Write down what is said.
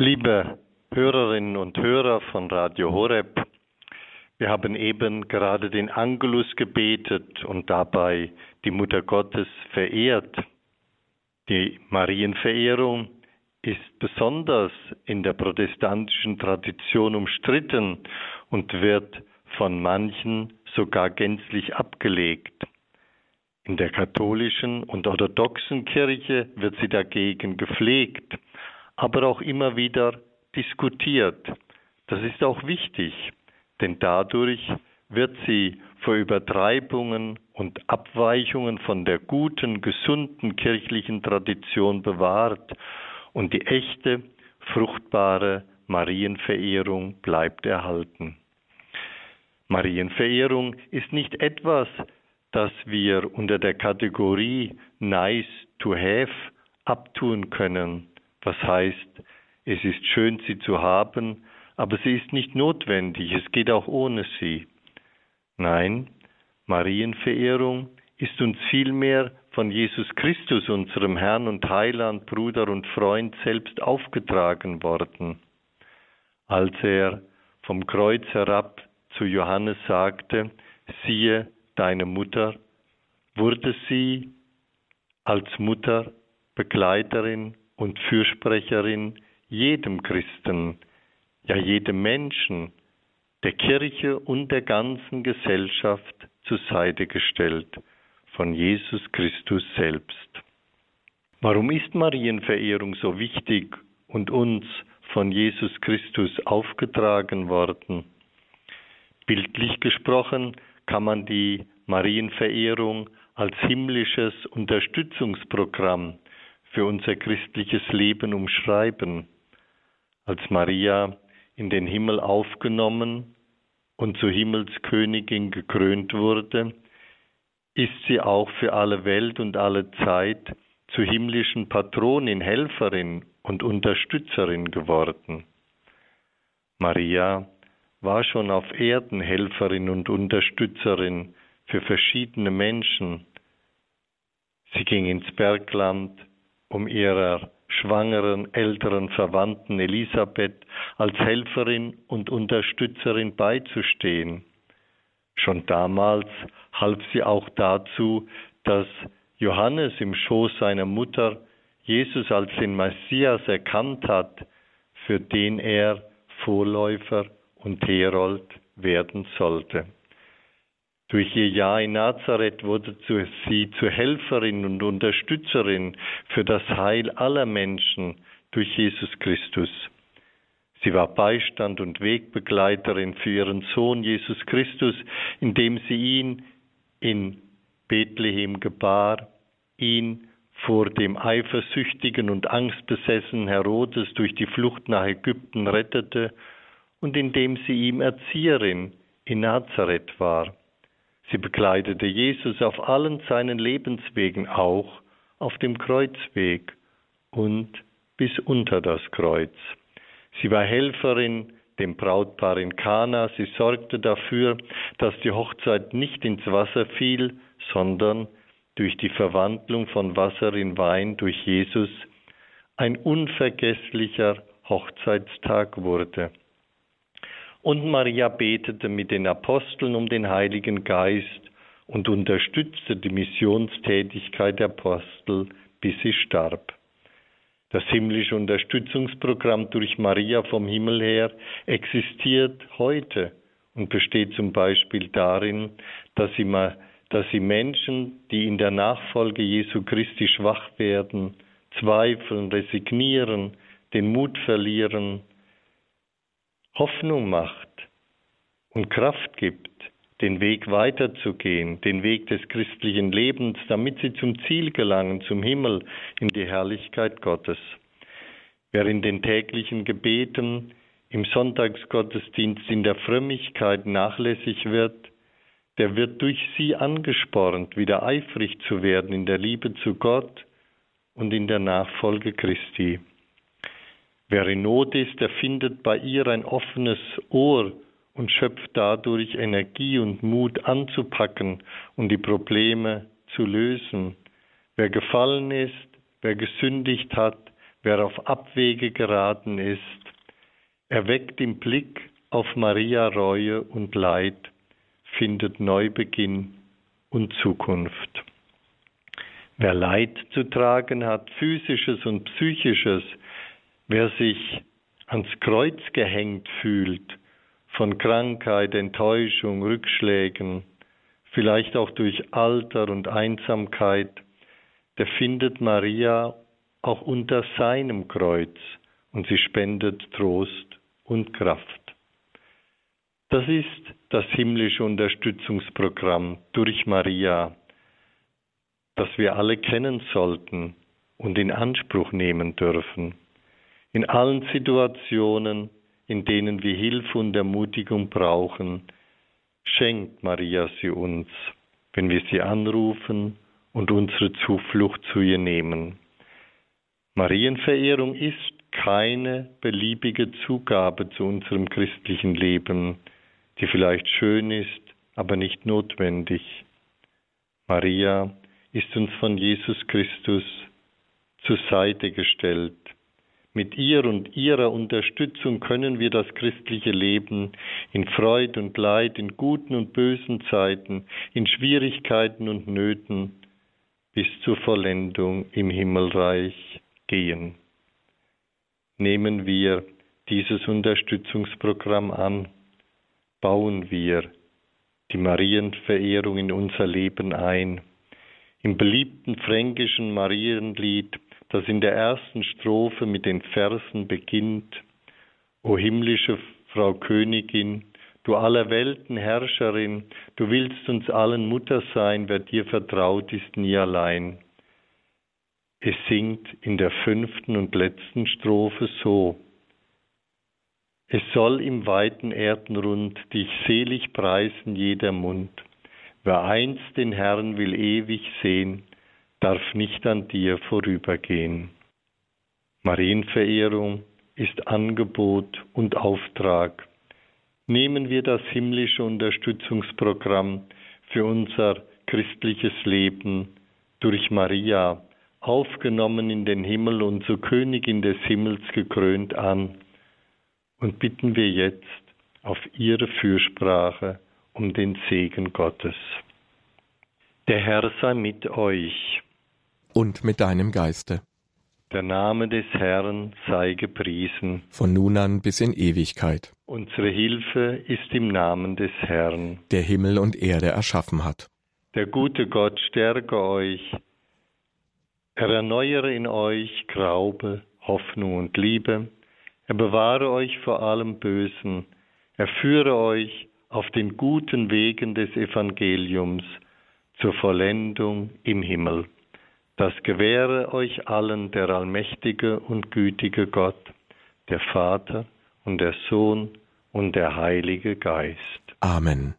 Liebe Hörerinnen und Hörer von Radio Horeb, wir haben eben gerade den Angelus gebetet und dabei die Mutter Gottes verehrt. Die Marienverehrung ist besonders in der protestantischen Tradition umstritten und wird von manchen sogar gänzlich abgelegt. In der katholischen und orthodoxen Kirche wird sie dagegen gepflegt aber auch immer wieder diskutiert. Das ist auch wichtig, denn dadurch wird sie vor Übertreibungen und Abweichungen von der guten, gesunden kirchlichen Tradition bewahrt und die echte, fruchtbare Marienverehrung bleibt erhalten. Marienverehrung ist nicht etwas, das wir unter der Kategorie nice to have abtun können, was heißt, es ist schön, sie zu haben, aber sie ist nicht notwendig, es geht auch ohne sie. Nein, Marienverehrung ist uns vielmehr von Jesus Christus, unserem Herrn und Heiland, Bruder und Freund, selbst aufgetragen worden. Als er vom Kreuz herab zu Johannes sagte, siehe deine Mutter, wurde sie als Mutter, Begleiterin und Fürsprecherin jedem Christen, ja jedem Menschen, der Kirche und der ganzen Gesellschaft zur Seite gestellt von Jesus Christus selbst. Warum ist Marienverehrung so wichtig und uns von Jesus Christus aufgetragen worden? Bildlich gesprochen kann man die Marienverehrung als himmlisches Unterstützungsprogramm für unser christliches Leben umschreiben. Als Maria in den Himmel aufgenommen und zur Himmelskönigin gekrönt wurde, ist sie auch für alle Welt und alle Zeit zur himmlischen Patronin, Helferin und Unterstützerin geworden. Maria war schon auf Erden Helferin und Unterstützerin für verschiedene Menschen. Sie ging ins Bergland, um ihrer schwangeren älteren Verwandten Elisabeth als Helferin und Unterstützerin beizustehen. Schon damals half sie auch dazu, dass Johannes im Schoß seiner Mutter Jesus als den Messias erkannt hat, für den er Vorläufer und Herold werden sollte. Durch ihr Jahr in Nazareth wurde sie zur Helferin und Unterstützerin für das Heil aller Menschen durch Jesus Christus. Sie war Beistand und Wegbegleiterin für ihren Sohn Jesus Christus, indem sie ihn in Bethlehem gebar, ihn vor dem eifersüchtigen und angstbesessenen Herodes durch die Flucht nach Ägypten rettete und indem sie ihm Erzieherin in Nazareth war. Sie begleitete Jesus auf allen seinen Lebenswegen, auch auf dem Kreuzweg und bis unter das Kreuz. Sie war Helferin dem Brautpaar in Kana. Sie sorgte dafür, dass die Hochzeit nicht ins Wasser fiel, sondern durch die Verwandlung von Wasser in Wein durch Jesus ein unvergesslicher Hochzeitstag wurde. Und Maria betete mit den Aposteln um den Heiligen Geist und unterstützte die Missionstätigkeit der Apostel, bis sie starb. Das himmlische Unterstützungsprogramm durch Maria vom Himmel her existiert heute und besteht zum Beispiel darin, dass sie, dass sie Menschen, die in der Nachfolge Jesu Christi schwach werden, zweifeln, resignieren, den Mut verlieren, Hoffnung macht und Kraft gibt, den Weg weiterzugehen, den Weg des christlichen Lebens, damit sie zum Ziel gelangen, zum Himmel, in die Herrlichkeit Gottes. Wer in den täglichen Gebeten, im Sonntagsgottesdienst, in der Frömmigkeit nachlässig wird, der wird durch sie angespornt, wieder eifrig zu werden in der Liebe zu Gott und in der Nachfolge Christi. Wer in Not ist, der findet bei ihr ein offenes Ohr und schöpft dadurch Energie und Mut anzupacken und die Probleme zu lösen. Wer gefallen ist, wer gesündigt hat, wer auf Abwege geraten ist, erweckt im Blick auf Maria Reue und Leid, findet Neubeginn und Zukunft. Wer Leid zu tragen hat, physisches und psychisches, wer sich ans Kreuz gehängt fühlt, von Krankheit, Enttäuschung, Rückschlägen, vielleicht auch durch Alter und Einsamkeit, der findet Maria auch unter seinem Kreuz und sie spendet Trost und Kraft. Das ist das himmlische Unterstützungsprogramm durch Maria, das wir alle kennen sollten und in Anspruch nehmen dürfen. In allen Situationen, in denen wir Hilfe und Ermutigung brauchen, schenkt Maria sie uns, wenn wir sie anrufen und unsere Zuflucht zu ihr nehmen. Marienverehrung ist keine beliebige Zugabe zu unserem christlichen Leben, die vielleicht schön ist, aber nicht notwendig. Maria ist uns von Jesus Christus zur Seite gestellt. Mit ihr und ihrer Unterstützung können wir das christliche Leben in Freud und Leid, in guten und bösen Zeiten, in Schwierigkeiten und Nöten bis zur Vollendung im Himmelreich gehen. Nehmen wir dieses Unterstützungsprogramm an, bauen wir die Marienverehrung in unser Leben ein. Im beliebten fränkischen Marienlied, das in der ersten Strophe mit den Versen beginnt, O himmlische Frau Königin, du aller Welten Herrscherin, du willst uns allen Mutter sein, wer dir vertraut ist nie allein. Es singt in der fünften und letzten Strophe so. Es soll im weiten Erdenrund dich selig preisen jeder Mund. Wer einst den Herrn will ewig sehen, darf nicht an dir vorübergehen. Marienverehrung ist Angebot und Auftrag. Nehmen wir das himmlische Unterstützungsprogramm für unser christliches Leben durch Maria aufgenommen in den Himmel und zur Königin des Himmels gekrönt an. Und bitten wir jetzt auf ihre Fürsprache um den Segen Gottes. Der Herr sei mit euch. Und mit deinem Geiste. Der Name des Herrn sei gepriesen. Von nun an bis in Ewigkeit. Unsere Hilfe ist im Namen des Herrn. Der Himmel und Erde erschaffen hat. Der gute Gott stärke euch er erneuere in euch Glaube, Hoffnung und Liebe. Er bewahre euch vor allem Bösen. Er führe euch auf den guten Wegen des Evangeliums zur Vollendung im Himmel. Das gewähre euch allen der allmächtige und gütige Gott, der Vater und der Sohn und der Heilige Geist. Amen.